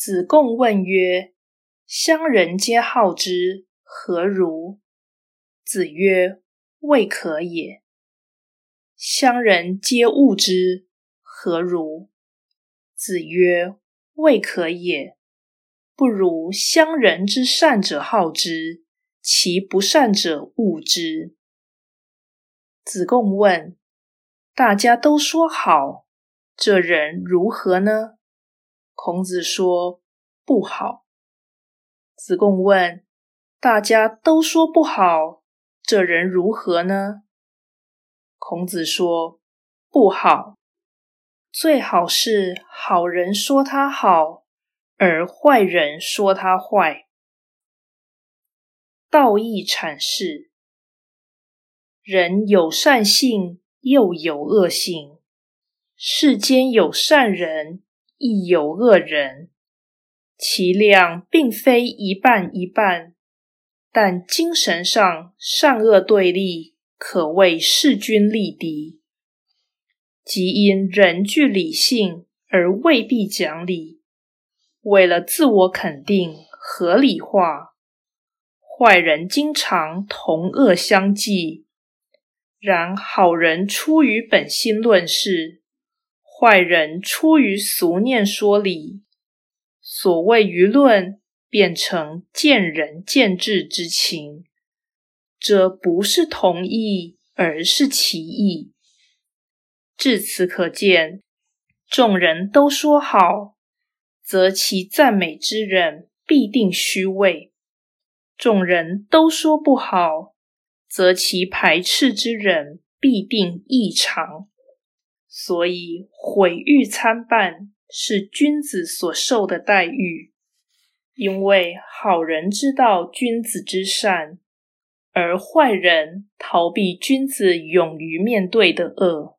子贡问曰：“乡人皆好之，何如？”子曰：“未可也。”乡人皆恶之，何如？子曰：“未可也。不如乡人之善者好之，其不善者恶之。”子贡问：“大家都说好，这人如何呢？”孔子说：“不好。”子贡问：“大家都说不好，这人如何呢？”孔子说：“不好。最好是好人说他好，而坏人说他坏。”道义阐释：人有善性，又有恶性；世间有善人。亦有恶人，其量并非一半一半，但精神上善恶对立，可谓势均力敌。即因人具理性而未必讲理，为了自我肯定、合理化，坏人经常同恶相济；然好人出于本心论事。坏人出于俗念说理，所谓舆论变成见仁见智之情，这不是同意，而是歧义。至此可见，众人都说好，则其赞美之人必定虚伪；众人都说不好，则其排斥之人必定异常。所以，毁誉参半是君子所受的待遇，因为好人知道君子之善，而坏人逃避君子勇于面对的恶。